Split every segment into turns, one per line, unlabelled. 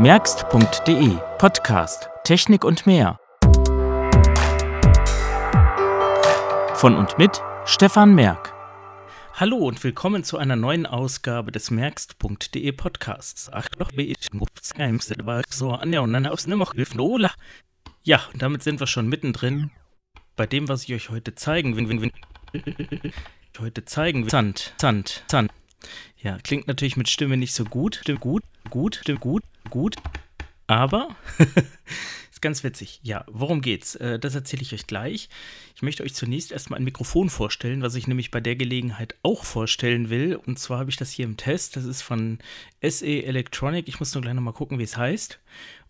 Merkst.de Podcast Technik und mehr. Von und mit Stefan Merk. Hallo und willkommen zu einer neuen Ausgabe des Merkst.de Podcasts. Ach doch, ich so an der und dann aus dem Ja, und damit sind wir schon mittendrin bei dem, was ich euch heute zeigen will. Heute zeigen will. Sand, Sand, Sand. Ja, klingt natürlich mit Stimme nicht so gut. Stimmt gut, gut, stimmt gut, gut. Aber ist ganz witzig. Ja, worum geht's? Äh, das erzähle ich euch gleich. Ich möchte euch zunächst erstmal ein Mikrofon vorstellen, was ich nämlich bei der Gelegenheit auch vorstellen will. Und zwar habe ich das hier im Test. Das ist von SE Electronic. Ich muss nur gleich nochmal gucken, wie es heißt.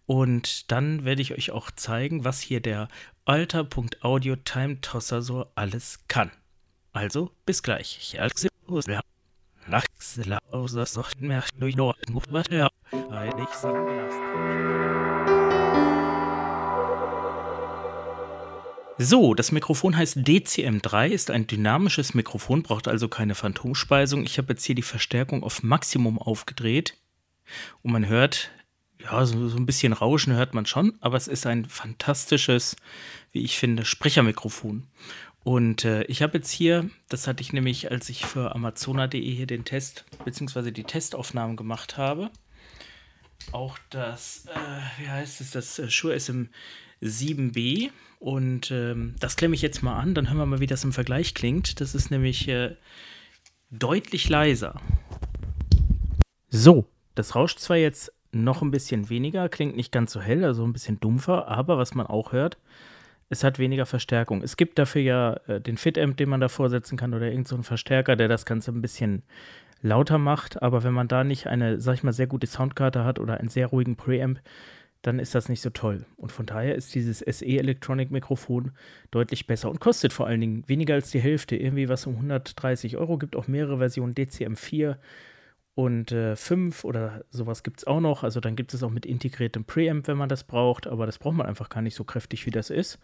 Und dann werde ich euch auch zeigen, was hier der Alter.audio Time Tosser so alles kann. Also, bis gleich. Ich so, das Mikrofon heißt DCM3, ist ein dynamisches Mikrofon, braucht also keine Phantomspeisung. Ich habe jetzt hier die Verstärkung auf Maximum aufgedreht und man hört, ja, so, so ein bisschen Rauschen hört man schon, aber es ist ein fantastisches, wie ich finde, Sprechermikrofon. Und äh, ich habe jetzt hier, das hatte ich nämlich, als ich für Amazona.de hier den Test bzw. die Testaufnahmen gemacht habe, auch das, äh, wie heißt es, das äh, Shure SM7B. Und ähm, das klemme ich jetzt mal an, dann hören wir mal, wie das im Vergleich klingt. Das ist nämlich äh, deutlich leiser. So, das rauscht zwar jetzt noch ein bisschen weniger, klingt nicht ganz so hell, also ein bisschen dumpfer, aber was man auch hört, es hat weniger Verstärkung. Es gibt dafür ja äh, den Fit-Amp, den man da vorsetzen kann oder irgendeinen so Verstärker, der das Ganze ein bisschen lauter macht, aber wenn man da nicht eine, sag ich mal, sehr gute Soundkarte hat oder einen sehr ruhigen Preamp, dann ist das nicht so toll. Und von daher ist dieses SE Electronic Mikrofon deutlich besser und kostet vor allen Dingen weniger als die Hälfte, irgendwie was um 130 Euro, gibt auch mehrere Versionen, DCM4 und äh, 5 oder sowas gibt es auch noch. Also dann gibt es auch mit integriertem Preamp, wenn man das braucht, aber das braucht man einfach gar nicht so kräftig, wie das ist.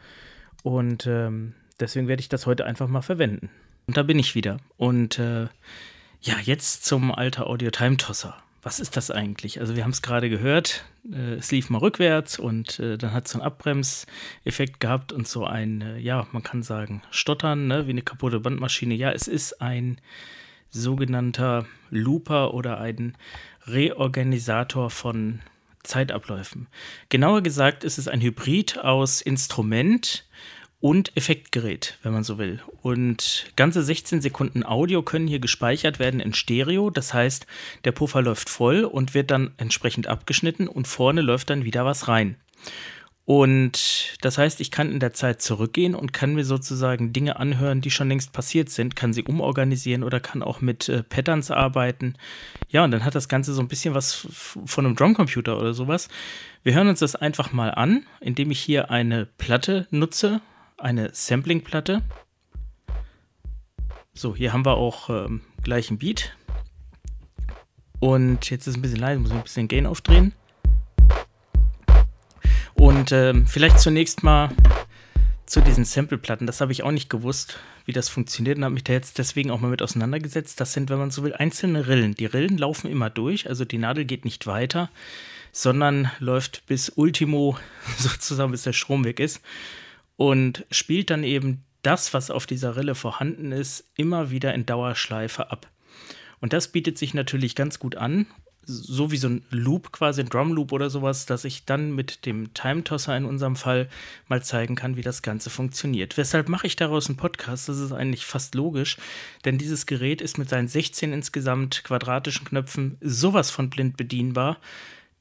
Und ähm, deswegen werde ich das heute einfach mal verwenden. Und da bin ich wieder. Und äh, ja, jetzt zum alter Audio Time Tosser. Was ist das eigentlich? Also wir haben es gerade gehört, äh, es lief mal rückwärts und äh, dann hat es so einen Abbremseffekt gehabt und so ein, äh, ja, man kann sagen, Stottern, ne, wie eine kaputte Bandmaschine. Ja, es ist ein sogenannter Looper oder ein Reorganisator von Zeitabläufen. Genauer gesagt ist es ein Hybrid aus Instrument und Effektgerät, wenn man so will. Und ganze 16 Sekunden Audio können hier gespeichert werden in Stereo. Das heißt, der Puffer läuft voll und wird dann entsprechend abgeschnitten und vorne läuft dann wieder was rein. Und das heißt, ich kann in der Zeit zurückgehen und kann mir sozusagen Dinge anhören, die schon längst passiert sind, kann sie umorganisieren oder kann auch mit äh, Patterns arbeiten. Ja, und dann hat das Ganze so ein bisschen was von einem Drumcomputer oder sowas. Wir hören uns das einfach mal an, indem ich hier eine Platte nutze, eine Sampling-Platte. So, hier haben wir auch ähm, gleich ein Beat. Und jetzt ist es ein bisschen leise, muss ich ein bisschen Gain aufdrehen. Und ähm, vielleicht zunächst mal zu diesen Sampleplatten. Das habe ich auch nicht gewusst, wie das funktioniert und habe mich da jetzt deswegen auch mal mit auseinandergesetzt. Das sind, wenn man so will, einzelne Rillen. Die Rillen laufen immer durch, also die Nadel geht nicht weiter, sondern läuft bis Ultimo sozusagen, bis der Strom weg ist und spielt dann eben das, was auf dieser Rille vorhanden ist, immer wieder in Dauerschleife ab. Und das bietet sich natürlich ganz gut an, so wie so ein Loop, quasi ein Drum Loop oder sowas, dass ich dann mit dem Time Tosser in unserem Fall mal zeigen kann, wie das Ganze funktioniert. Weshalb mache ich daraus einen Podcast? Das ist eigentlich fast logisch, denn dieses Gerät ist mit seinen 16 insgesamt quadratischen Knöpfen sowas von blind bedienbar,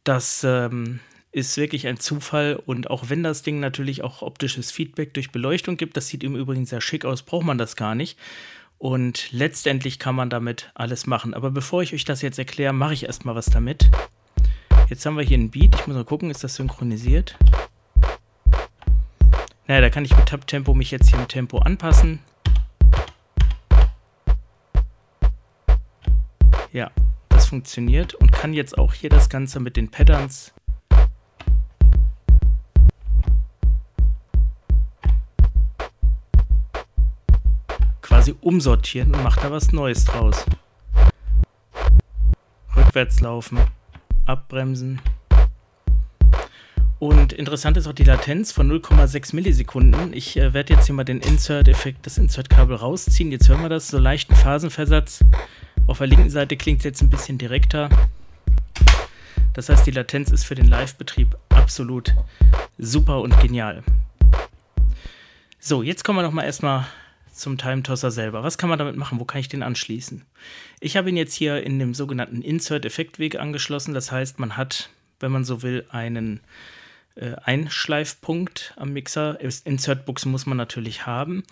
dass ähm, ist wirklich ein Zufall. Und auch wenn das Ding natürlich auch optisches Feedback durch Beleuchtung gibt, das sieht im Übrigen sehr schick aus, braucht man das gar nicht. Und letztendlich kann man damit alles machen. Aber bevor ich euch das jetzt erkläre, mache ich erstmal was damit. Jetzt haben wir hier ein Beat. Ich muss mal gucken, ist das synchronisiert? Naja, da kann ich mit Tab-Tempo mich jetzt hier im Tempo anpassen. Ja, das funktioniert und kann jetzt auch hier das Ganze mit den Patterns quasi umsortieren und macht da was Neues draus. Rückwärts laufen, abbremsen, Und interessant ist auch die Latenz von 0,6 Millisekunden. Ich äh, werde jetzt hier mal den Insert-Effekt, das Insert-Kabel rausziehen. Jetzt hören wir das, so leichten Phasenversatz. Auf der linken Seite klingt es jetzt ein bisschen direkter. Das heißt, die Latenz ist für den Live-Betrieb absolut super und genial. So, jetzt kommen wir noch mal erstmal zum Time Tosser selber. Was kann man damit machen? Wo kann ich den anschließen? Ich habe ihn jetzt hier in dem sogenannten Insert-Effektweg angeschlossen. Das heißt, man hat, wenn man so will, einen äh, Einschleifpunkt am Mixer. Insertbuchsen muss man natürlich haben.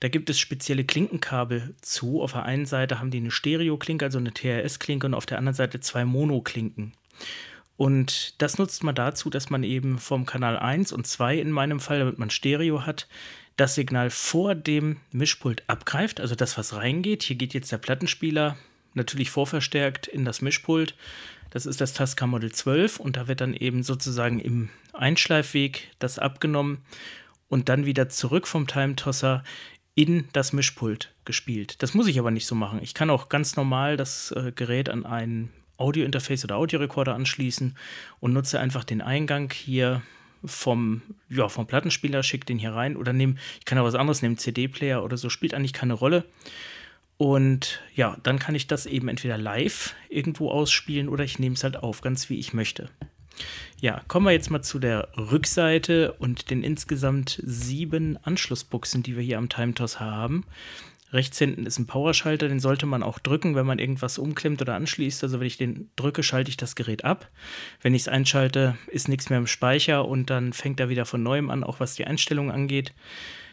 Da gibt es spezielle Klinkenkabel zu. Auf der einen Seite haben die eine Stereo-Klinke, also eine TRS-Klinke, und auf der anderen Seite zwei Mono-Klinken. Und das nutzt man dazu, dass man eben vom Kanal 1 und 2 in meinem Fall, damit man Stereo hat, das Signal vor dem Mischpult abgreift, also das, was reingeht. Hier geht jetzt der Plattenspieler natürlich vorverstärkt in das Mischpult. Das ist das Tascam Model 12 und da wird dann eben sozusagen im Einschleifweg das abgenommen und dann wieder zurück vom Time Tosser in das Mischpult gespielt. Das muss ich aber nicht so machen. Ich kann auch ganz normal das äh, Gerät an ein Audio-Interface oder Audiorekorder anschließen und nutze einfach den Eingang hier vom, ja, vom Plattenspieler, schicke den hier rein oder nehme, ich kann auch was anderes nehmen, CD-Player oder so, spielt eigentlich keine Rolle. Und ja, dann kann ich das eben entweder live irgendwo ausspielen oder ich nehme es halt auf, ganz wie ich möchte. Ja, kommen wir jetzt mal zu der Rückseite und den insgesamt sieben Anschlussbuchsen, die wir hier am TimeToss haben. Rechts hinten ist ein Powerschalter, den sollte man auch drücken, wenn man irgendwas umklemmt oder anschließt. Also wenn ich den drücke, schalte ich das Gerät ab. Wenn ich es einschalte, ist nichts mehr im Speicher und dann fängt er wieder von neuem an, auch was die Einstellungen angeht.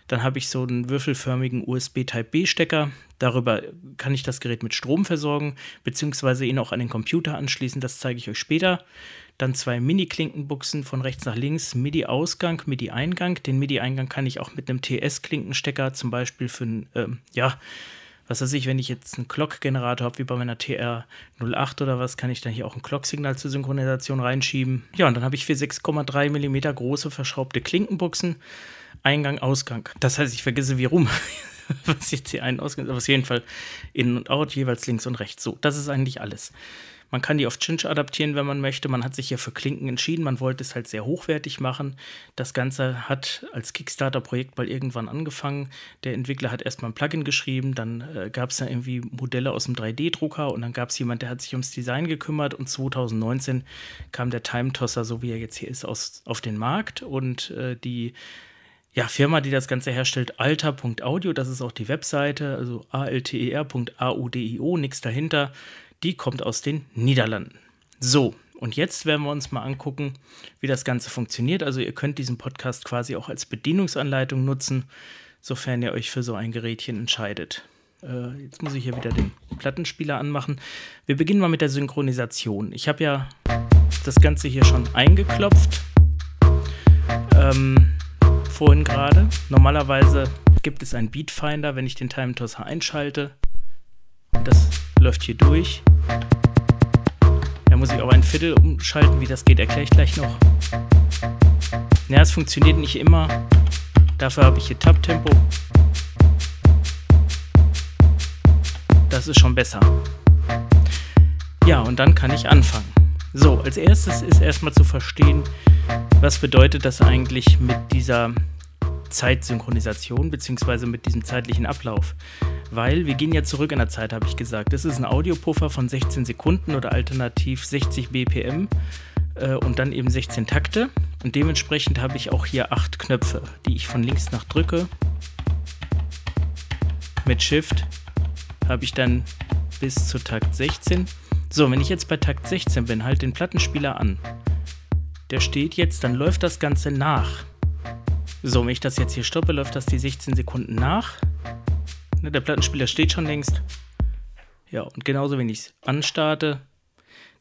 Dann habe ich so einen würfelförmigen USB Type-B-Stecker. Darüber kann ich das Gerät mit Strom versorgen, beziehungsweise ihn auch an den Computer anschließen. Das zeige ich euch später. Dann zwei Mini-Klinkenbuchsen von rechts nach links, MIDI-Ausgang, MIDI-Eingang. Den MIDI-Eingang kann ich auch mit einem TS-Klinkenstecker zum Beispiel für ein, ähm, ja, was weiß ich, wenn ich jetzt einen Clock-Generator habe, wie bei meiner TR08 oder was, kann ich dann hier auch ein Clock-Signal zur Synchronisation reinschieben. Ja, und dann habe ich für 6,3 mm große verschraubte Klinkenbuchsen. Eingang, Ausgang. Das heißt, ich vergesse wie rum, was jetzt hier einen Ausgang ist, aber auf jeden Fall in und out, jeweils links und rechts. So, das ist eigentlich alles. Man kann die auf Cinch adaptieren, wenn man möchte. Man hat sich ja für Klinken entschieden. Man wollte es halt sehr hochwertig machen. Das Ganze hat als Kickstarter-Projekt mal irgendwann angefangen. Der Entwickler hat erstmal ein Plugin geschrieben, dann äh, gab es ja irgendwie Modelle aus dem 3D-Drucker und dann gab es jemand, der hat sich ums Design gekümmert und 2019 kam der Time Tosser, so wie er jetzt hier ist, aus, auf den Markt und äh, die ja, Firma, die das Ganze herstellt, alter.audio, das ist auch die Webseite, also alter.audio, nichts dahinter die kommt aus den Niederlanden. So, und jetzt werden wir uns mal angucken, wie das Ganze funktioniert. Also ihr könnt diesen Podcast quasi auch als Bedienungsanleitung nutzen, sofern ihr euch für so ein Gerätchen entscheidet. Äh, jetzt muss ich hier wieder den Plattenspieler anmachen. Wir beginnen mal mit der Synchronisation. Ich habe ja das Ganze hier schon eingeklopft. Ähm, vorhin gerade. Normalerweise gibt es einen Beatfinder, wenn ich den Time Tosser einschalte. Das läuft hier durch. Da muss ich aber ein Viertel umschalten. Wie das geht, erkläre ich gleich noch. Ja, es funktioniert nicht immer. Dafür habe ich hier Tab-Tempo. Das ist schon besser. Ja, und dann kann ich anfangen. So, als erstes ist erstmal zu verstehen, was bedeutet das eigentlich mit dieser Zeitsynchronisation beziehungsweise mit diesem zeitlichen Ablauf. Weil wir gehen ja zurück in der Zeit, habe ich gesagt. Das ist ein Audiopuffer von 16 Sekunden oder alternativ 60 BPM äh, und dann eben 16 Takte. Und dementsprechend habe ich auch hier acht Knöpfe, die ich von links nach drücke. Mit Shift habe ich dann bis zu Takt 16. So, wenn ich jetzt bei Takt 16 bin, halt den Plattenspieler an. Der steht jetzt, dann läuft das Ganze nach. So, wenn ich das jetzt hier stoppe, läuft das die 16 Sekunden nach. Ne, der Plattenspieler steht schon längst. Ja, und genauso, wenn ich es anstarte,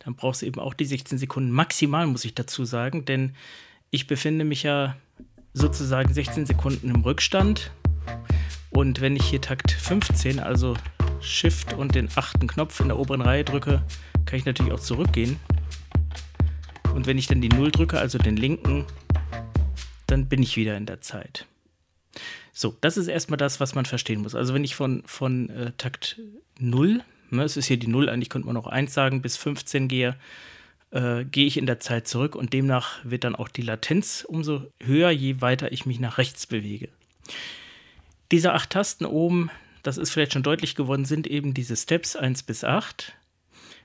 dann brauchst du eben auch die 16 Sekunden maximal, muss ich dazu sagen, denn ich befinde mich ja sozusagen 16 Sekunden im Rückstand. Und wenn ich hier Takt 15, also Shift und den achten Knopf in der oberen Reihe drücke, kann ich natürlich auch zurückgehen. Und wenn ich dann die 0 drücke, also den linken, dann bin ich wieder in der Zeit. So, das ist erstmal das, was man verstehen muss. Also wenn ich von, von äh, Takt 0, ne, es ist hier die 0, eigentlich könnte man auch 1 sagen, bis 15 gehe, äh, gehe ich in der Zeit zurück und demnach wird dann auch die Latenz umso höher, je weiter ich mich nach rechts bewege. Diese acht Tasten oben, das ist vielleicht schon deutlich geworden, sind eben diese Steps 1 bis 8.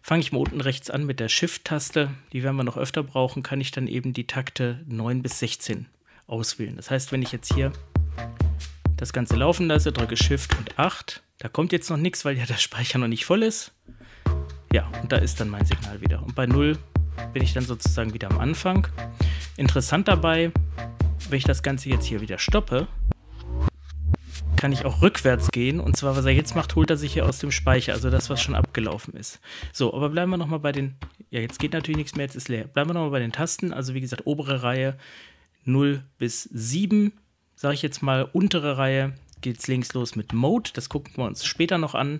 Fange ich mal unten rechts an mit der Shift-Taste, die werden wir noch öfter brauchen, kann ich dann eben die Takte 9 bis 16 auswählen. Das heißt, wenn ich jetzt hier das Ganze laufen lasse, drücke Shift und 8, da kommt jetzt noch nichts, weil ja der Speicher noch nicht voll ist. Ja, und da ist dann mein Signal wieder. Und bei 0 bin ich dann sozusagen wieder am Anfang. Interessant dabei, wenn ich das Ganze jetzt hier wieder stoppe, kann ich auch rückwärts gehen. Und zwar, was er jetzt macht, holt er sich hier aus dem Speicher, also das, was schon abgelaufen ist. So, aber bleiben wir nochmal bei den, ja, jetzt geht natürlich nichts mehr, jetzt ist leer. Bleiben wir nochmal bei den Tasten. Also wie gesagt, obere Reihe 0 bis 7, sage ich jetzt mal, untere Reihe geht es links los mit Mode. Das gucken wir uns später noch an.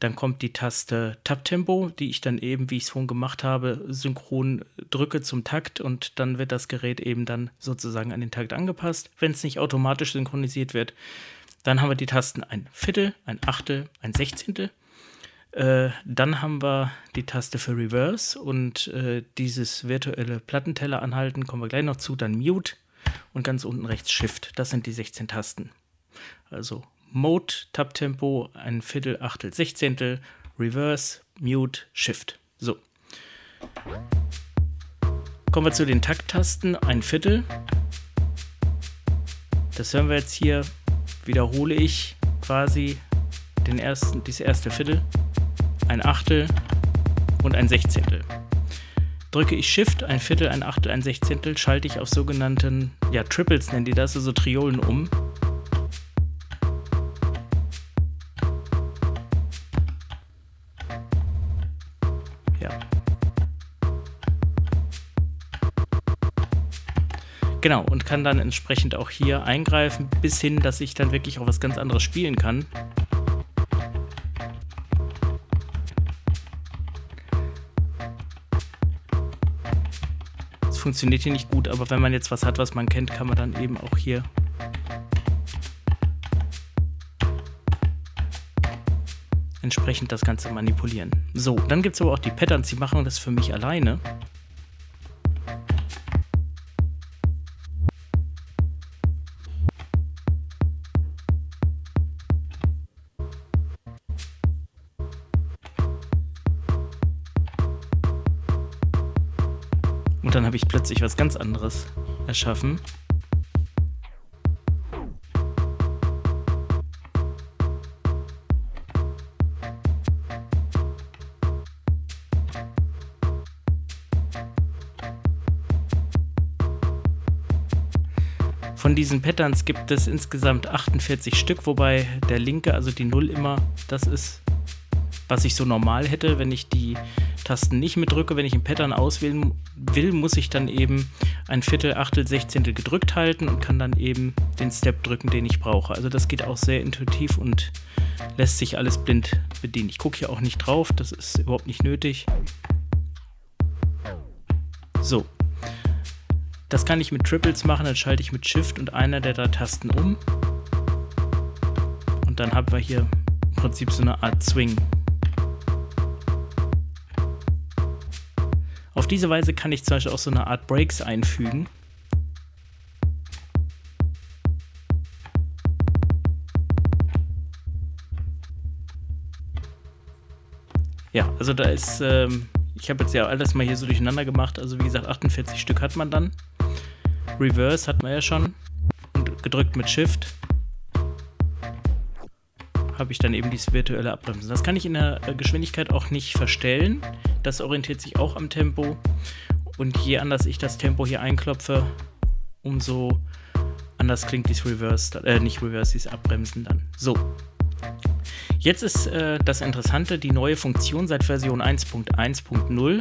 Dann kommt die Taste Tab-Tempo, die ich dann eben, wie ich es vorhin gemacht habe, synchron drücke zum Takt und dann wird das Gerät eben dann sozusagen an den Takt angepasst, wenn es nicht automatisch synchronisiert wird. Dann haben wir die Tasten ein Viertel, ein Achtel, ein Sechzehntel. Äh, dann haben wir die Taste für Reverse und äh, dieses virtuelle Plattenteller anhalten, kommen wir gleich noch zu, dann Mute und ganz unten rechts Shift. Das sind die 16 Tasten. Also Mode, Tab-Tempo, ein Viertel, Achtel, Sechzehntel, Reverse, Mute, Shift. So. Kommen wir zu den Takttasten. Ein Viertel. Das hören wir jetzt hier. Wiederhole ich quasi den ersten, dieses erste Viertel, ein Achtel und ein Sechzehntel. Drücke ich Shift, ein Viertel, ein Achtel, ein Sechzehntel, schalte ich auf sogenannten, ja, Triples nennen die das, also Triolen um. Genau, und kann dann entsprechend auch hier eingreifen, bis hin, dass ich dann wirklich auch was ganz anderes spielen kann. Funktioniert hier nicht gut, aber wenn man jetzt was hat, was man kennt, kann man dann eben auch hier entsprechend das Ganze manipulieren. So, dann gibt es aber auch die Patterns, die machen das für mich alleine. Plötzlich was ganz anderes erschaffen. Von diesen Patterns gibt es insgesamt 48 Stück, wobei der linke, also die Null immer, das ist, was ich so normal hätte, wenn ich die Tasten nicht mit drücke. Wenn ich ein Pattern auswählen will, muss ich dann eben ein Viertel, Achtel, Sechzehntel gedrückt halten und kann dann eben den Step drücken, den ich brauche. Also das geht auch sehr intuitiv und lässt sich alles blind bedienen. Ich gucke hier auch nicht drauf, das ist überhaupt nicht nötig. So. Das kann ich mit Triples machen, dann schalte ich mit Shift und einer der drei Tasten um. Und dann haben wir hier im Prinzip so eine Art Swing. Auf diese Weise kann ich zum Beispiel auch so eine Art Breaks einfügen. Ja, also da ist, ähm, ich habe jetzt ja alles mal hier so durcheinander gemacht. Also wie gesagt, 48 Stück hat man dann. Reverse hat man ja schon. Und gedrückt mit Shift habe ich dann eben dieses virtuelle Abbremsen. Das kann ich in der äh, Geschwindigkeit auch nicht verstellen. Das orientiert sich auch am Tempo. Und je anders ich das Tempo hier einklopfe, umso anders klingt dieses Reverse, äh, nicht Reverse, dieses Abbremsen dann. So. Jetzt ist äh, das Interessante, die neue Funktion seit Version 1.1.0,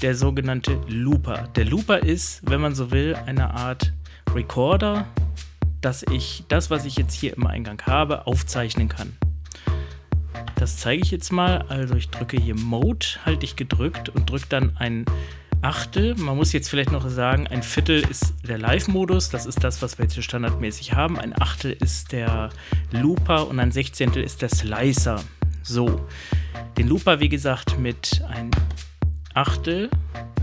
der sogenannte Looper. Der Looper ist, wenn man so will, eine Art Recorder, dass ich das, was ich jetzt hier im Eingang habe, aufzeichnen kann. Das zeige ich jetzt mal. Also ich drücke hier Mode, halte ich gedrückt und drücke dann ein Achtel. Man muss jetzt vielleicht noch sagen, ein Viertel ist der Live-Modus. Das ist das, was wir jetzt hier standardmäßig haben. Ein Achtel ist der Looper und ein Sechzehntel ist der Slicer. So, den Looper, wie gesagt, mit ein Achtel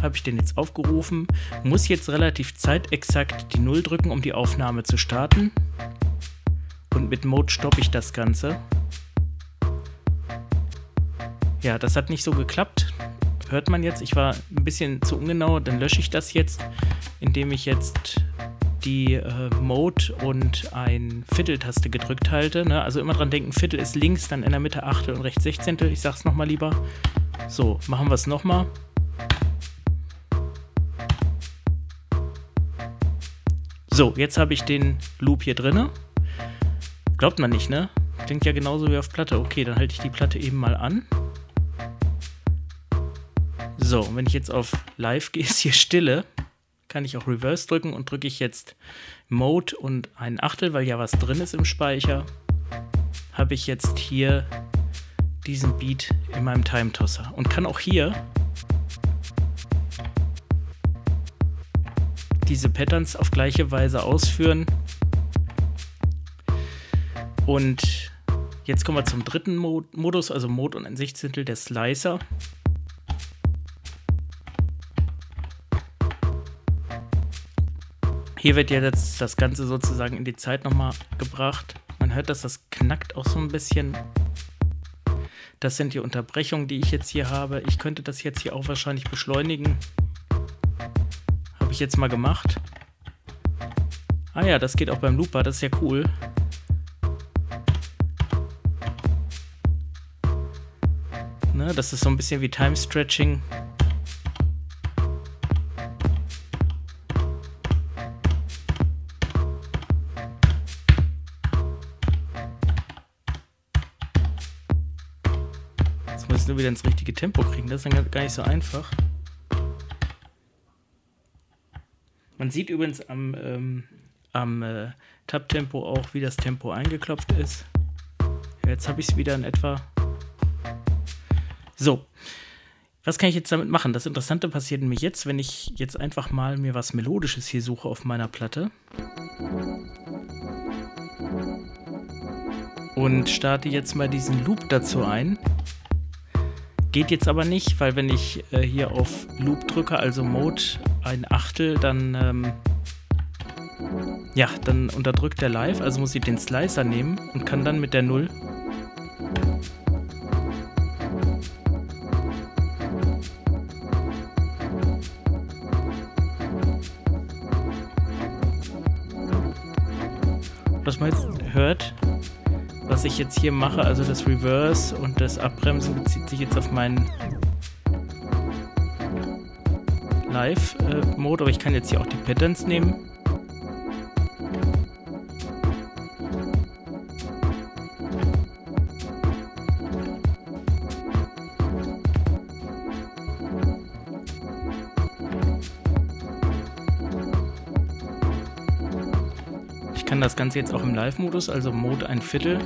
habe ich den jetzt aufgerufen, muss jetzt relativ zeitexakt die 0 drücken, um die Aufnahme zu starten. Und mit Mode stoppe ich das Ganze. Ja, das hat nicht so geklappt. Hört man jetzt, ich war ein bisschen zu ungenau, dann lösche ich das jetzt, indem ich jetzt die äh, Mode und ein Vierteltaste gedrückt halte. Ne? Also immer dran denken, Viertel ist links, dann in der Mitte Achtel und rechts Sechzehntel. Ich sag's nochmal lieber. So, machen wir es nochmal. So, jetzt habe ich den Loop hier drinne. Glaubt man nicht, ne? Klingt ja genauso wie auf Platte. Okay, dann halte ich die Platte eben mal an. So, wenn ich jetzt auf Live gehe, ist hier Stille kann ich auch Reverse drücken und drücke ich jetzt Mode und ein Achtel, weil ja was drin ist im Speicher, habe ich jetzt hier diesen Beat in meinem Time Tosser und kann auch hier diese Patterns auf gleiche Weise ausführen. Und jetzt kommen wir zum dritten Modus, also Mode und ein Sechzehntel der Slicer. Hier wird ja jetzt das Ganze sozusagen in die Zeit nochmal gebracht. Man hört, dass das knackt auch so ein bisschen. Das sind die Unterbrechungen, die ich jetzt hier habe. Ich könnte das jetzt hier auch wahrscheinlich beschleunigen. Habe ich jetzt mal gemacht. Ah ja, das geht auch beim Looper, das ist ja cool. Ne, das ist so ein bisschen wie Time Stretching. Wieder ins richtige Tempo kriegen. Das ist dann gar nicht so einfach. Man sieht übrigens am, ähm, am äh, Tab-Tempo auch, wie das Tempo eingeklopft ist. Ja, jetzt habe ich es wieder in etwa. So. Was kann ich jetzt damit machen? Das Interessante passiert nämlich jetzt, wenn ich jetzt einfach mal mir was Melodisches hier suche auf meiner Platte. Und starte jetzt mal diesen Loop dazu ein. Geht jetzt aber nicht, weil wenn ich äh, hier auf Loop drücke, also Mode ein Achtel, dann ähm, ja, dann unterdrückt der Live, also muss ich den Slicer nehmen und kann dann mit der Null. Was man jetzt ich jetzt hier mache, also das Reverse und das Abbremsen bezieht sich jetzt auf meinen Live-Mode, aber ich kann jetzt hier auch die Patterns nehmen. Das Ganze jetzt auch im Live-Modus, also Mode ein Viertel.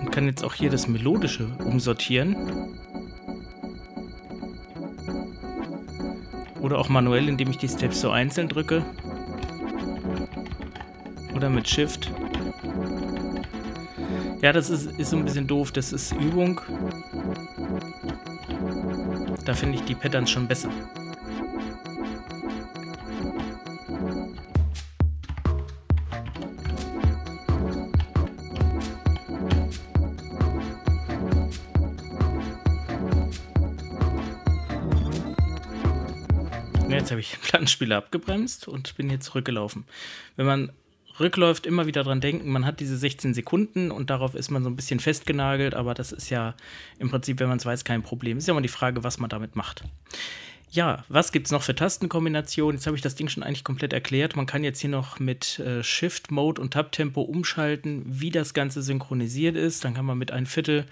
Und kann jetzt auch hier das Melodische umsortieren. Oder auch manuell, indem ich die Steps so einzeln drücke. Oder mit Shift. Ja, das ist, ist so ein bisschen doof. Das ist Übung. Da finde ich die Patterns schon besser. Plattenspieler abgebremst und bin hier zurückgelaufen. Wenn man rückläuft, immer wieder dran denken, man hat diese 16 Sekunden und darauf ist man so ein bisschen festgenagelt, aber das ist ja im Prinzip, wenn man es weiß, kein Problem. Ist ja immer die Frage, was man damit macht. Ja, was gibt es noch für Tastenkombinationen? Jetzt habe ich das Ding schon eigentlich komplett erklärt. Man kann jetzt hier noch mit äh, Shift, Mode und Tab-Tempo umschalten, wie das Ganze synchronisiert ist. Dann kann man mit ein Viertel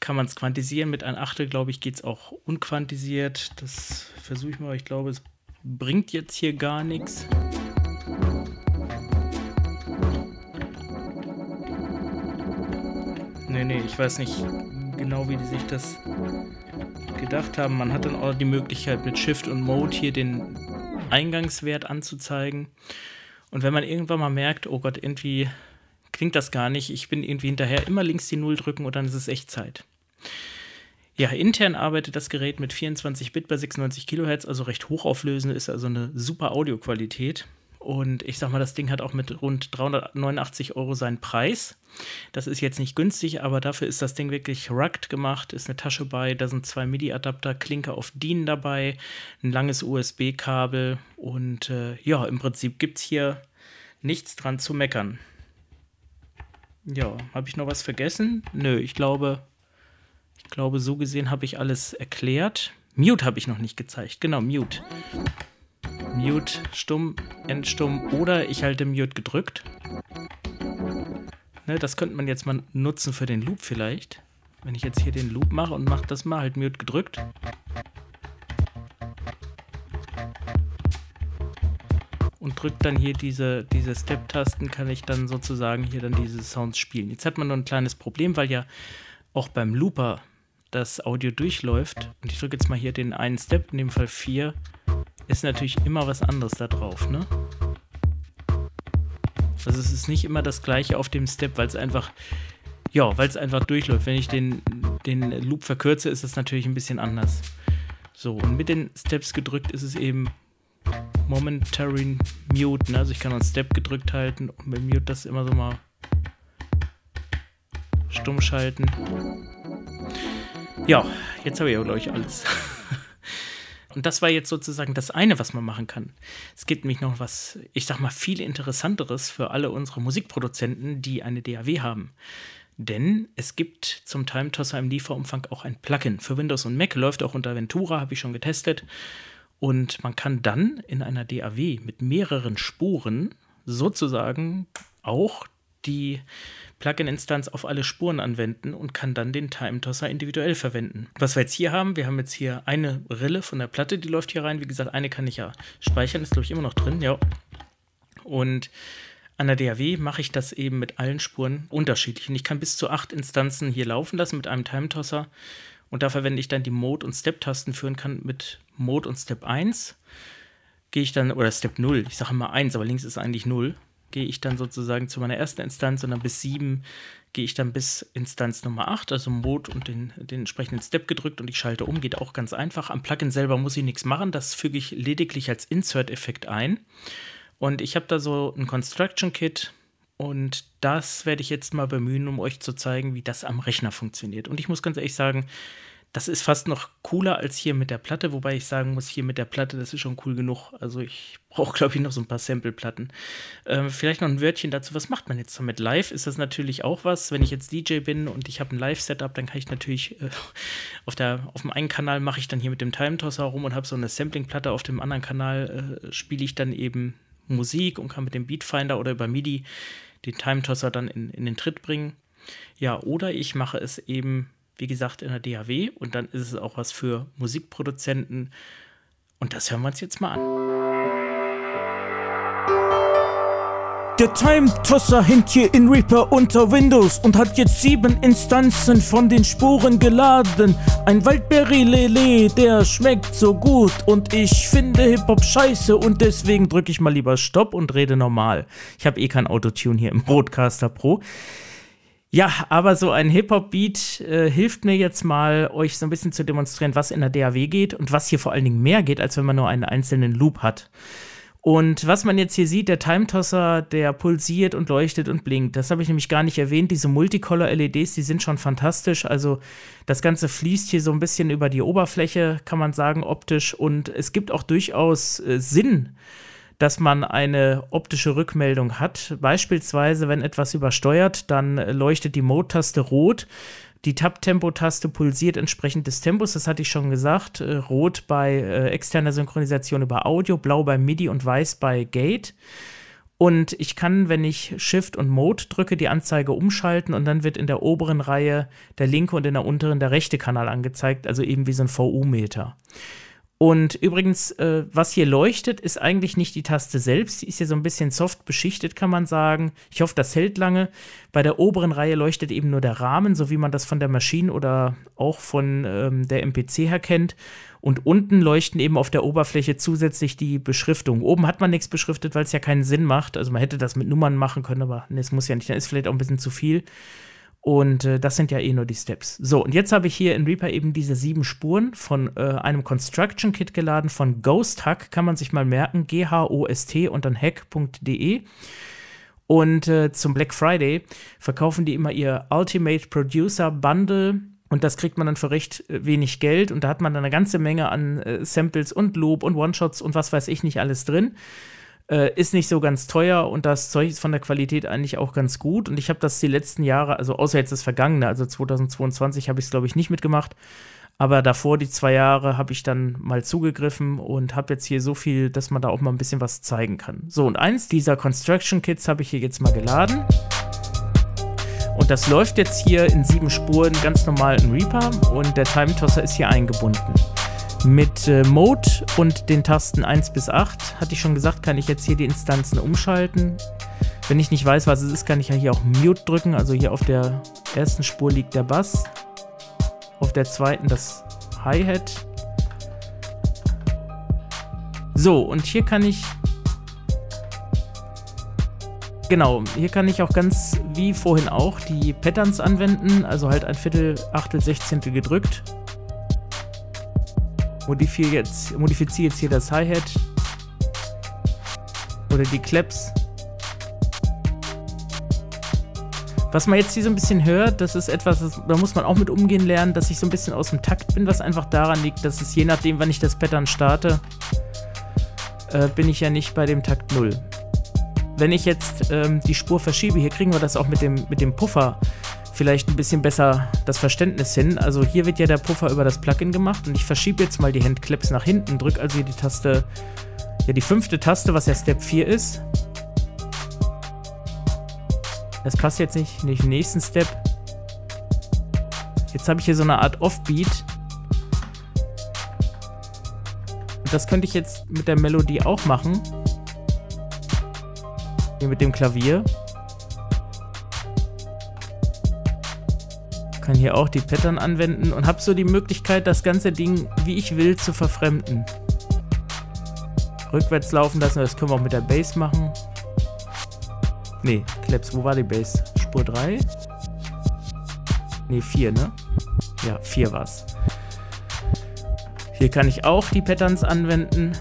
kann man es quantisieren. Mit ein Achtel, glaube ich, geht es auch unquantisiert. Das versuche ich mal. Ich glaube, es bringt jetzt hier gar nichts. Nee, nee, ich weiß nicht genau, wie die sich das gedacht haben. Man hat dann auch die Möglichkeit mit Shift und Mode hier den Eingangswert anzuzeigen. Und wenn man irgendwann mal merkt, oh Gott, irgendwie klingt das gar nicht, ich bin irgendwie hinterher, immer links die Null drücken und dann ist es Echtzeit. Ja, intern arbeitet das Gerät mit 24 Bit bei 96 Kilohertz, also recht hochauflösend, ist also eine super Audioqualität. Und ich sag mal, das Ding hat auch mit rund 389 Euro seinen Preis. Das ist jetzt nicht günstig, aber dafür ist das Ding wirklich rugged gemacht. Ist eine Tasche bei, da sind zwei MIDI-Adapter, Klinke auf DIN dabei, ein langes USB-Kabel und äh, ja, im Prinzip gibt es hier nichts dran zu meckern. Ja, habe ich noch was vergessen? Nö, ich glaube, ich glaube, so gesehen habe ich alles erklärt. Mute habe ich noch nicht gezeigt. Genau, Mute. Mute stumm, endstumm oder ich halte Mute gedrückt. Ne, das könnte man jetzt mal nutzen für den Loop vielleicht. Wenn ich jetzt hier den Loop mache und mache das mal halt Mute gedrückt. Und drückt dann hier diese, diese Step-Tasten, kann ich dann sozusagen hier dann diese Sounds spielen. Jetzt hat man nur ein kleines Problem, weil ja auch beim Looper das Audio durchläuft. Und ich drücke jetzt mal hier den einen Step, in dem Fall 4 ist natürlich immer was anderes da drauf, ne? Also es ist nicht immer das gleiche auf dem Step, weil es einfach, ja, weil es einfach durchläuft. Wenn ich den, den Loop verkürze, ist es natürlich ein bisschen anders. So, und mit den Steps gedrückt ist es eben Momentary Mute, ne? Also ich kann einen Step gedrückt halten und mit Mute das immer so mal stumm schalten. Ja, jetzt habe ich ja, glaube ich, alles. Und das war jetzt sozusagen das eine, was man machen kann. Es gibt nämlich noch was, ich sag mal, viel interessanteres für alle unsere Musikproduzenten, die eine DAW haben. Denn es gibt zum Time Tosser im Lieferumfang auch ein Plugin. Für Windows und Mac läuft auch unter Ventura, habe ich schon getestet. Und man kann dann in einer DAW mit mehreren Spuren sozusagen auch die Plugin-Instanz auf alle Spuren anwenden und kann dann den Time Tosser individuell verwenden. Was wir jetzt hier haben, wir haben jetzt hier eine Rille von der Platte, die läuft hier rein. Wie gesagt, eine kann ich ja speichern, ist glaube ich immer noch drin, ja. Und an der DAW mache ich das eben mit allen Spuren unterschiedlich. Und ich kann bis zu acht Instanzen hier laufen lassen mit einem Time Tosser. Und da verwende ich dann die Mode- und Step-Tasten führen kann mit Mode und Step 1. Gehe ich dann, oder Step 0, ich sage immer 1, aber links ist eigentlich 0 gehe ich dann sozusagen zu meiner ersten Instanz und dann bis 7 gehe ich dann bis Instanz Nummer 8, also Mode und den, den entsprechenden Step gedrückt und ich schalte um, geht auch ganz einfach. Am Plugin selber muss ich nichts machen, das füge ich lediglich als Insert-Effekt ein. Und ich habe da so ein Construction Kit und das werde ich jetzt mal bemühen, um euch zu zeigen, wie das am Rechner funktioniert. Und ich muss ganz ehrlich sagen, das ist fast noch cooler als hier mit der Platte, wobei ich sagen muss, hier mit der Platte, das ist schon cool genug. Also ich brauche, glaube ich, noch so ein paar Sample-Platten. Ähm, vielleicht noch ein Wörtchen dazu, was macht man jetzt damit? Live ist das natürlich auch was. Wenn ich jetzt DJ bin und ich habe ein Live-Setup, dann kann ich natürlich äh, auf, der, auf dem einen Kanal mache ich dann hier mit dem Time-Tosser rum und habe so eine Sampling-Platte. Auf dem anderen Kanal äh, spiele ich dann eben Musik und kann mit dem Beatfinder oder über MIDI den Time-Tosser dann in, in den Tritt bringen. Ja, oder ich mache es eben wie gesagt, in der DAW und dann ist es auch was für Musikproduzenten. Und das hören wir uns jetzt mal an.
Der Time Tosser hängt hier in Reaper unter Windows und hat jetzt sieben Instanzen von den Spuren geladen. Ein Waldberry Lele, der schmeckt so gut und ich finde Hip-Hop scheiße und deswegen drücke ich mal lieber Stopp und rede normal. Ich habe eh kein Autotune hier im Broadcaster Pro. Ja, aber so ein Hip-Hop-Beat äh, hilft mir jetzt mal, euch so ein bisschen zu demonstrieren, was in der DAW geht und was hier vor allen Dingen mehr geht, als wenn man nur einen einzelnen Loop hat. Und was man jetzt hier sieht, der Time-Tosser, der pulsiert und leuchtet und blinkt. Das habe ich nämlich gar nicht erwähnt. Diese Multicolor-LEDs, die sind schon fantastisch. Also das Ganze fließt hier so ein bisschen über die Oberfläche, kann man sagen, optisch. Und es gibt auch durchaus äh, Sinn dass man eine optische Rückmeldung hat. Beispielsweise, wenn etwas übersteuert, dann leuchtet die Mode-Taste rot. Die Tab-Tempo-Taste pulsiert entsprechend des Tempos, das hatte ich schon gesagt. Äh, rot bei äh, externer Synchronisation über Audio, blau bei MIDI und weiß bei Gate. Und ich kann, wenn ich Shift und Mode drücke, die Anzeige umschalten und dann wird in der oberen Reihe der linke und in der unteren der rechte Kanal angezeigt, also eben wie so ein VU-Meter. Und übrigens, äh, was hier leuchtet, ist eigentlich nicht die Taste selbst. Die ist hier so ein bisschen soft beschichtet, kann man sagen. Ich hoffe, das hält lange. Bei der oberen Reihe leuchtet eben nur der Rahmen, so wie man das von der Maschine oder auch von ähm, der MPC her kennt. Und unten leuchten eben auf der Oberfläche zusätzlich die Beschriftung. Oben hat man nichts beschriftet, weil es ja keinen Sinn macht. Also man hätte das mit Nummern machen können, aber nee, es muss ja nicht. Dann ist vielleicht auch ein bisschen zu viel. Und äh, das sind ja eh nur die Steps. So, und jetzt habe ich hier in Reaper eben diese sieben Spuren von äh, einem Construction Kit geladen von Ghost Hack, kann man sich mal merken, G-H-O-S-T und dann hack.de. Und äh, zum Black Friday verkaufen die immer ihr Ultimate Producer Bundle. Und das kriegt man dann für recht äh, wenig Geld. Und da hat man dann eine ganze Menge an äh, Samples und Loop und One-Shots und was weiß ich nicht alles drin. Äh, ist nicht so ganz teuer und das Zeug ist von der Qualität eigentlich auch ganz gut. Und ich habe das die letzten Jahre, also außer jetzt das vergangene, also 2022 habe ich es, glaube ich, nicht mitgemacht. Aber davor, die zwei Jahre, habe ich dann mal zugegriffen und habe jetzt hier so viel, dass man da auch mal ein bisschen was zeigen kann. So, und eins dieser Construction Kits habe ich hier jetzt mal geladen. Und das läuft jetzt hier in sieben Spuren ganz normal in Reaper und der Time Tosser ist hier eingebunden. Mit äh, Mode und den Tasten 1 bis 8, hatte ich schon gesagt, kann ich jetzt hier die Instanzen umschalten. Wenn ich nicht weiß, was es ist, kann ich ja hier auch Mute drücken. Also hier auf der ersten Spur liegt der Bass, auf der zweiten das Hi-Hat. So, und hier kann ich Genau, hier kann ich auch ganz wie vorhin auch die Patterns anwenden, also halt ein Viertel, Achtel, Sechzehntel gedrückt modifiziere jetzt, modifiziere jetzt hier das Hi-Hat oder die Claps. Was man jetzt hier so ein bisschen hört, das ist etwas, das, da muss man auch mit umgehen lernen, dass ich so ein bisschen aus dem Takt bin, was einfach daran liegt, dass es je nachdem, wann ich das Pattern starte, äh, bin ich ja nicht bei dem Takt 0. Wenn ich jetzt ähm, die Spur verschiebe, hier kriegen wir das auch mit dem, mit dem Puffer vielleicht ein bisschen besser das Verständnis hin. Also hier wird ja der Puffer über das Plugin gemacht und ich verschiebe jetzt mal die Handclips nach hinten, drücke also hier die Taste, ja die fünfte Taste, was ja Step 4 ist. Das passt jetzt nicht, nicht im nächsten Step. Jetzt habe ich hier so eine Art Offbeat. Und das könnte ich jetzt mit der Melodie auch machen. Hier mit dem Klavier. Kann hier auch die Pattern anwenden und habe so die Möglichkeit, das ganze Ding, wie ich will, zu verfremden. Rückwärts laufen lassen, das können wir auch mit der Bass machen. Ne, Claps, wo war die Bass? Spur 3? Ne, 4, ne? Ja, 4 war's. Hier kann ich auch die Patterns anwenden.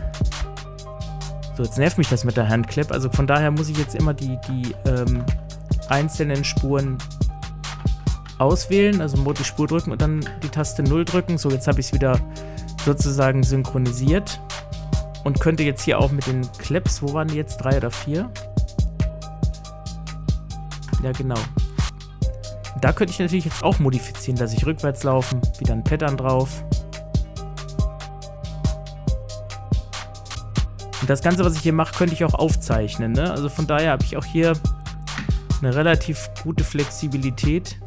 So, jetzt nervt mich das mit der Handclap. Also von daher muss ich jetzt immer die, die ähm, einzelnen Spuren auswählen, also Mode Spur drücken und dann die Taste 0 drücken. So, jetzt habe ich es wieder sozusagen synchronisiert und könnte jetzt hier auch mit den Claps, wo waren die jetzt? Drei oder vier? Ja, genau. Da könnte ich natürlich jetzt auch modifizieren, dass ich rückwärts laufen, wieder ein Pattern drauf. Und das Ganze, was ich hier mache, könnte ich auch aufzeichnen. Ne? Also von daher habe ich auch hier eine relativ gute Flexibilität.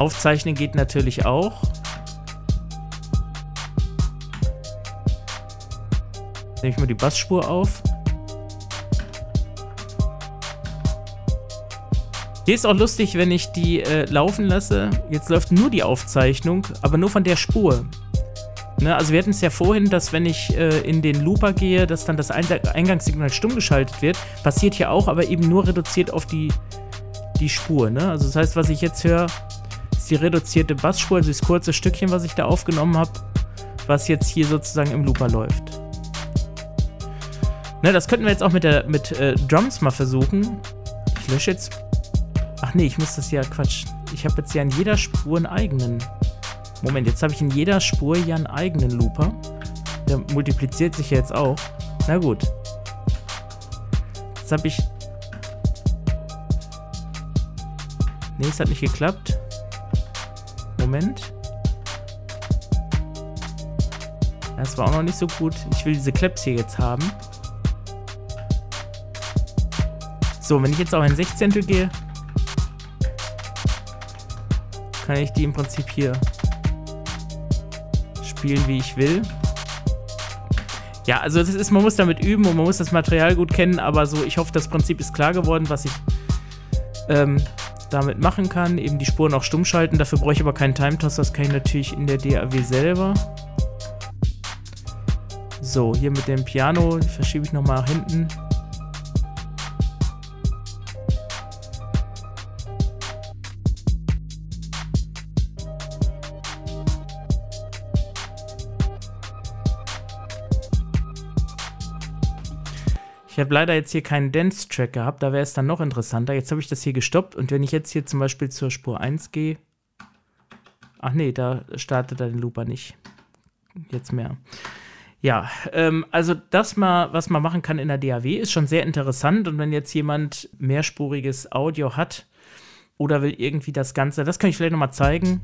Aufzeichnen geht natürlich auch. Nehme ich mal die Bassspur auf. Hier ist auch lustig, wenn ich die äh, laufen lasse. Jetzt läuft nur die Aufzeichnung, aber nur von der Spur. Ne, also wir hatten es ja vorhin, dass wenn ich äh, in den Looper gehe, dass dann das Eingangssignal stumm geschaltet wird. Passiert hier auch, aber eben nur reduziert auf die, die Spur. Ne? Also das heißt, was ich jetzt höre, die reduzierte Bassspur, also das kurze Stückchen, was ich da aufgenommen habe, was jetzt hier sozusagen im Looper läuft. Ne, das könnten wir jetzt auch mit, der, mit äh, Drums mal versuchen. Ich lösche jetzt. Ach nee, ich muss das ja Quatsch. Ich habe jetzt ja in jeder Spur einen eigenen. Moment, jetzt habe ich in jeder Spur ja einen eigenen Looper. Der multipliziert sich ja jetzt auch. Na gut. Jetzt habe ich. Nee, es hat nicht geklappt. Moment. Das war auch noch nicht so gut. Ich will diese Claps hier jetzt haben. So, wenn ich jetzt auf ein Sechzehntel gehe, kann ich die im Prinzip hier spielen, wie ich will. Ja, also das ist, man muss damit üben und man muss das Material gut kennen, aber so, ich hoffe, das Prinzip ist klar geworden, was ich ähm, damit machen kann. Eben die Spuren auch stumm schalten. Dafür brauche ich aber keinen Time-Toss. Das kann ich natürlich in der DAW selber. So, hier mit dem Piano verschiebe ich nochmal nach hinten. Habe leider jetzt hier keinen Dance-Track gehabt, da wäre es dann noch interessanter. Jetzt habe ich das hier gestoppt und wenn ich jetzt hier zum Beispiel zur Spur 1 gehe. Ach nee, da startet er den Looper nicht. Jetzt mehr. Ja, ähm, also das mal, was man machen kann in der DAW, ist schon sehr interessant. Und wenn jetzt jemand mehrspuriges Audio hat oder will irgendwie das Ganze, das kann ich vielleicht nochmal zeigen.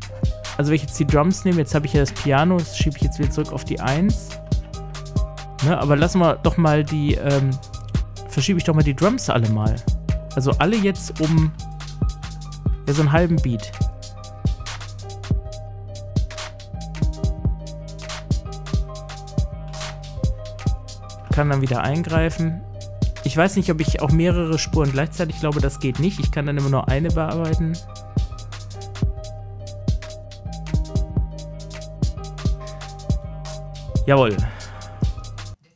Also wenn ich jetzt die Drums nehme, jetzt habe ich ja das Piano, das schiebe ich jetzt wieder zurück auf die 1. Ne, aber lassen wir doch mal die, ähm, verschiebe ich doch mal die Drums alle mal. Also alle jetzt um ja, so einen halben Beat. Kann dann wieder eingreifen. Ich weiß nicht, ob ich auch mehrere Spuren gleichzeitig, ich glaube, das geht nicht. Ich kann dann immer nur eine bearbeiten. Jawohl.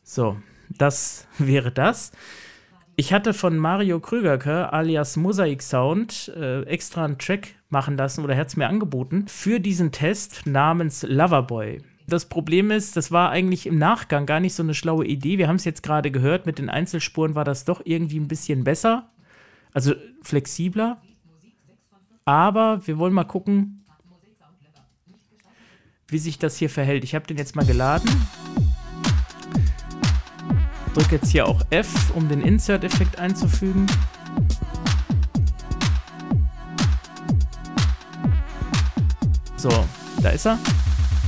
So, das wäre das. Ich hatte von Mario Krügerke alias Mosaic Sound äh, extra einen Track machen lassen oder er hat es mir angeboten für diesen Test namens Loverboy. Das Problem ist, das war eigentlich im Nachgang gar nicht so eine schlaue Idee. Wir haben es jetzt gerade gehört, mit den Einzelspuren war das doch irgendwie ein bisschen besser, also flexibler. Aber wir wollen mal gucken, wie sich das hier verhält. Ich habe den jetzt mal geladen drücke jetzt hier auch F, um den Insert-Effekt einzufügen. So, da ist er.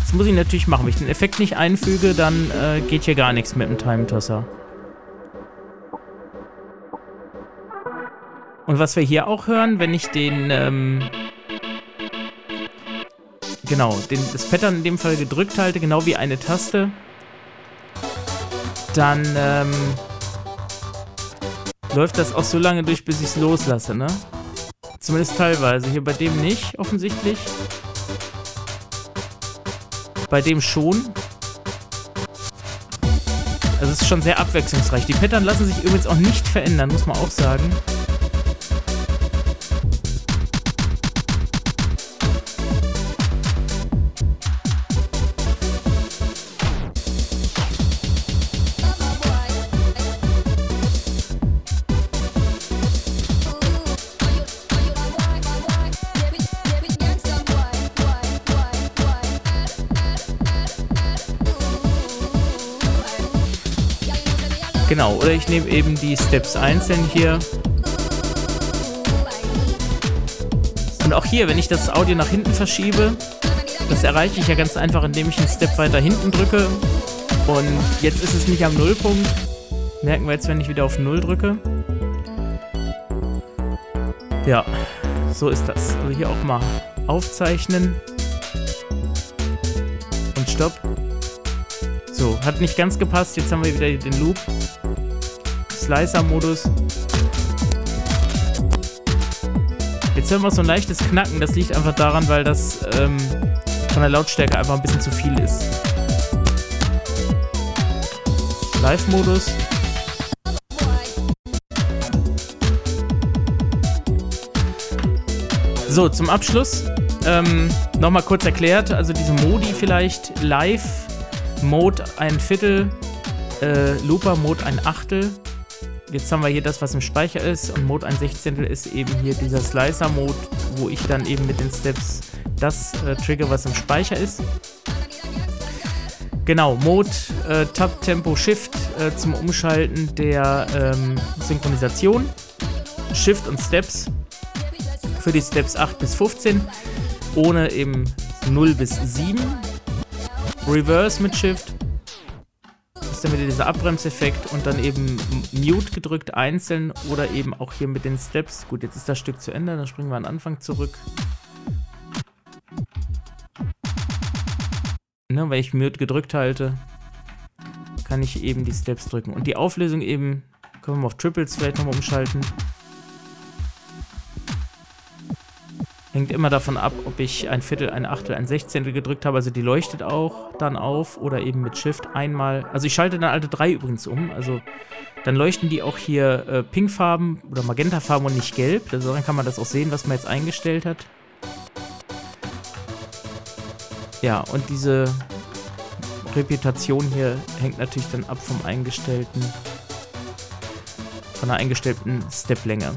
Das muss ich natürlich machen. Wenn ich den Effekt nicht einfüge, dann äh, geht hier gar nichts mit dem Time Tosser. Und was wir hier auch hören, wenn ich den, ähm, genau, den, das Pattern in dem Fall gedrückt halte, genau wie eine Taste, dann ähm, läuft das auch so lange durch, bis ich es loslasse, ne? Zumindest teilweise. Hier bei dem nicht, offensichtlich. Bei dem schon. Also es ist schon sehr abwechslungsreich. Die Pattern lassen sich übrigens auch nicht verändern, muss man auch sagen. Oder ich nehme eben die Steps einzeln hier. Und auch hier, wenn ich das Audio nach hinten verschiebe, das erreiche ich ja ganz einfach, indem ich einen Step weiter hinten drücke. Und jetzt ist es nicht am Nullpunkt. Merken wir jetzt, wenn ich wieder auf Null drücke. Ja, so ist das. Also hier auch mal aufzeichnen. Und Stopp. So, hat nicht ganz gepasst. Jetzt haben wir wieder den Loop. Slicer-Modus. Jetzt hören wir so ein leichtes Knacken. Das liegt einfach daran, weil das ähm, von der Lautstärke einfach ein bisschen zu viel ist. Live-Modus. So, zum Abschluss ähm, nochmal kurz erklärt, also diese Modi vielleicht, Live, Mode ein Viertel, äh, Looper Mode ein Achtel, Jetzt haben wir hier das, was im Speicher ist und Mode 1 Sechzehntel ist eben hier dieser Slicer-Mode, wo ich dann eben mit den Steps das äh, trigger, was im Speicher ist. Genau, Mode, äh, Tab, Tempo, Shift äh, zum Umschalten der ähm, Synchronisation. Shift und Steps für die Steps 8 bis 15, ohne eben 0 bis 7. Reverse mit Shift ist dann wieder dieser Abbremseffekt und dann eben Mute gedrückt einzeln oder eben auch hier mit den Steps. Gut, jetzt ist das Stück zu Ende, dann springen wir an den Anfang zurück. Ne, weil ich Mute gedrückt halte, kann ich eben die Steps drücken. Und die Auflösung eben, können wir mal auf Triples vielleicht nochmal umschalten.
Hängt immer davon ab, ob ich ein Viertel, ein Achtel, ein Sechzehntel gedrückt habe. Also die leuchtet auch dann auf oder eben mit Shift einmal. Also ich schalte dann alte drei übrigens um. Also dann leuchten die auch hier äh, pinkfarben oder magentafarben und nicht gelb. Also dann kann man das auch sehen, was man jetzt eingestellt hat. Ja, und diese Reputation hier hängt natürlich dann ab vom eingestellten, von der eingestellten Steplänge.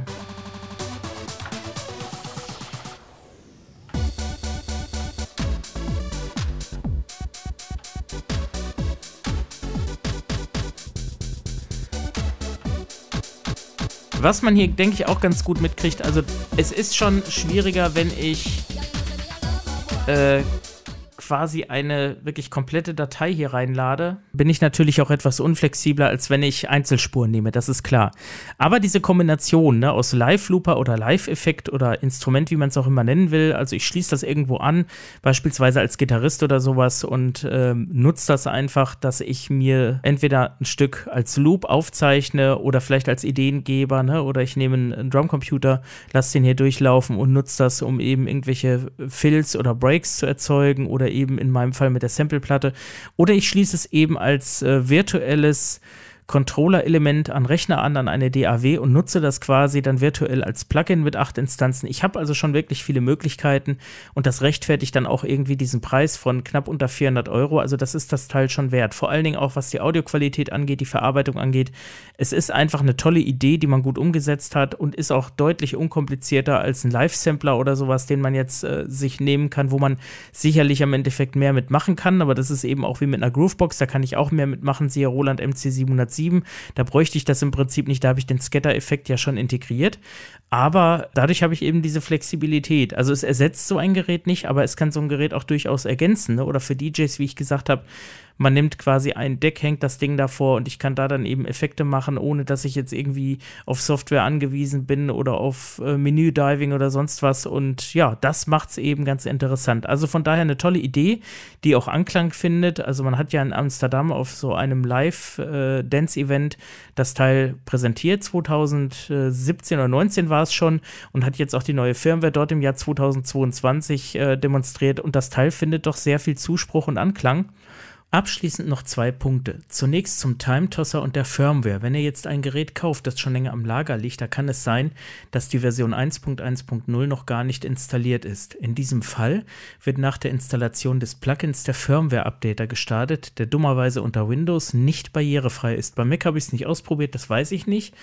Was man hier, denke ich, auch ganz gut mitkriegt, also es ist schon schwieriger, wenn ich äh, quasi eine wirklich komplette Datei hier reinlade, bin ich natürlich auch etwas unflexibler, als wenn ich Einzelspuren nehme, das ist klar. Aber diese Kombination ne, aus Live-Looper oder Live-Effekt oder Instrument, wie man es auch immer nennen will, also ich schließe das irgendwo an, beispielsweise als Gitarrist oder sowas und ähm, nutze das einfach, dass ich mir entweder ein Stück als Loop aufzeichne oder vielleicht als Ideengeber ne, oder ich nehme einen Drumcomputer, lasse den hier durchlaufen und nutze das, um eben irgendwelche Fills oder Breaks zu erzeugen oder eben in meinem Fall mit der Sampleplatte. Oder ich schließe es eben als äh, virtuelles Controller-Element an Rechner an, an eine DAW und nutze das quasi dann virtuell als Plugin mit acht Instanzen. Ich habe also schon wirklich viele Möglichkeiten und das rechtfertigt dann auch irgendwie diesen Preis von knapp unter 400 Euro. Also das ist das Teil schon wert. Vor allen Dingen auch, was die Audioqualität angeht, die Verarbeitung angeht. Es ist einfach eine tolle Idee, die man gut umgesetzt hat und ist auch deutlich unkomplizierter als ein Live-Sampler oder sowas, den man jetzt äh, sich nehmen kann, wo man sicherlich am Endeffekt mehr mitmachen kann. Aber das ist eben auch wie mit einer Groovebox, da kann ich auch mehr mitmachen, siehe Roland MC700 7. Da bräuchte ich das im Prinzip nicht, da habe ich den Scatter-Effekt ja schon integriert. Aber dadurch habe ich eben diese Flexibilität. Also es ersetzt so ein Gerät nicht, aber es kann so ein Gerät auch durchaus ergänzen. Ne? Oder für DJs, wie ich gesagt habe, man nimmt quasi ein Deck, hängt das Ding davor und ich kann da dann eben Effekte machen, ohne dass ich jetzt irgendwie auf Software angewiesen bin oder auf äh, Menü-Diving oder sonst was. Und ja, das macht es eben ganz interessant. Also von daher eine tolle Idee, die auch Anklang findet. Also man hat ja in Amsterdam auf so einem Live-Dance-Event äh, das Teil präsentiert. 2017 oder 2019 war es schon und hat jetzt auch die neue Firmware dort im Jahr 2022 äh, demonstriert. Und das Teil findet doch sehr viel Zuspruch und Anklang. Abschließend noch zwei Punkte. Zunächst zum Time Tosser und der Firmware. Wenn ihr jetzt ein Gerät kauft, das schon länger am Lager liegt, da kann es sein, dass die Version 1.1.0 noch gar nicht installiert ist. In diesem Fall wird nach der Installation des Plugins der Firmware-Updater gestartet, der dummerweise unter Windows nicht barrierefrei ist. Bei Mac habe ich es nicht ausprobiert, das weiß ich nicht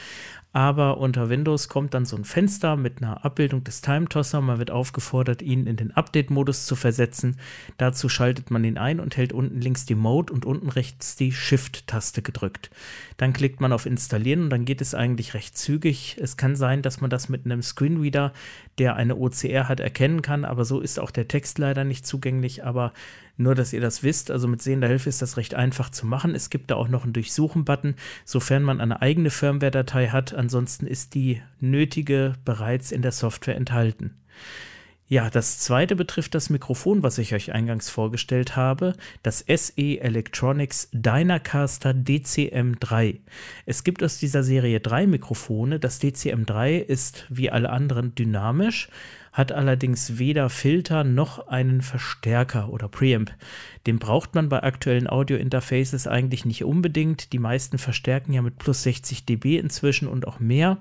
aber unter Windows kommt dann so ein Fenster mit einer Abbildung des Time Tosser. Man wird aufgefordert, ihn in den Update-Modus zu versetzen. Dazu schaltet man ihn ein und hält unten links die Mode und unten rechts die Shift-Taste gedrückt. Dann klickt man auf Installieren und dann geht es eigentlich recht zügig. Es kann sein, dass man das mit einem Screenreader, der eine OCR hat, erkennen kann, aber so ist auch der Text leider nicht zugänglich. Aber nur, dass ihr das wisst, also mit sehender Hilfe ist das recht einfach zu machen. Es gibt da auch noch einen Durchsuchen-Button, sofern man eine eigene Firmware-Datei hat. Ansonsten ist die nötige bereits in der Software enthalten. Ja, das zweite betrifft das Mikrofon, was ich euch eingangs vorgestellt habe, das SE Electronics Dynacaster DCM3. Es gibt aus dieser Serie drei Mikrofone. Das DCM3 ist wie alle anderen dynamisch, hat allerdings weder Filter noch einen Verstärker oder Preamp. Den braucht man bei aktuellen Audio-Interfaces eigentlich nicht unbedingt. Die meisten verstärken ja mit plus 60 dB inzwischen und auch mehr.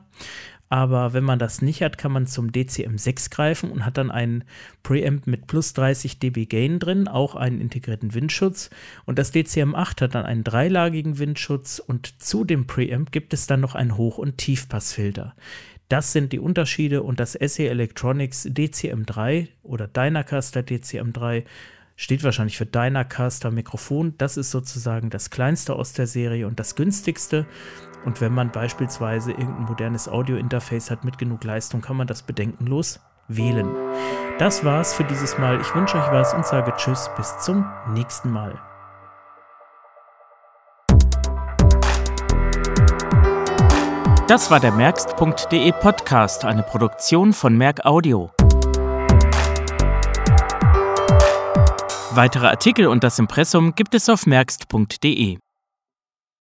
Aber wenn man das nicht hat, kann man zum DCM6 greifen und hat dann einen Preamp mit plus 30 dB Gain drin, auch einen integrierten Windschutz. Und das DCM8 hat dann einen dreilagigen Windschutz und zu dem Preamp gibt es dann noch einen Hoch- und Tiefpassfilter. Das sind die Unterschiede und das SE Electronics DCM3 oder Dynacaster DCM3 steht wahrscheinlich für Dynacaster Mikrofon. Das ist sozusagen das kleinste aus der Serie und das günstigste. Und wenn man beispielsweise irgendein modernes Audio-Interface hat mit genug Leistung, kann man das bedenkenlos wählen. Das war's für dieses Mal. Ich wünsche euch was und sage Tschüss, bis zum nächsten Mal. Das war der Merkst.de Podcast, eine Produktion von Merk Audio. Weitere Artikel und das Impressum gibt es auf merkst.de.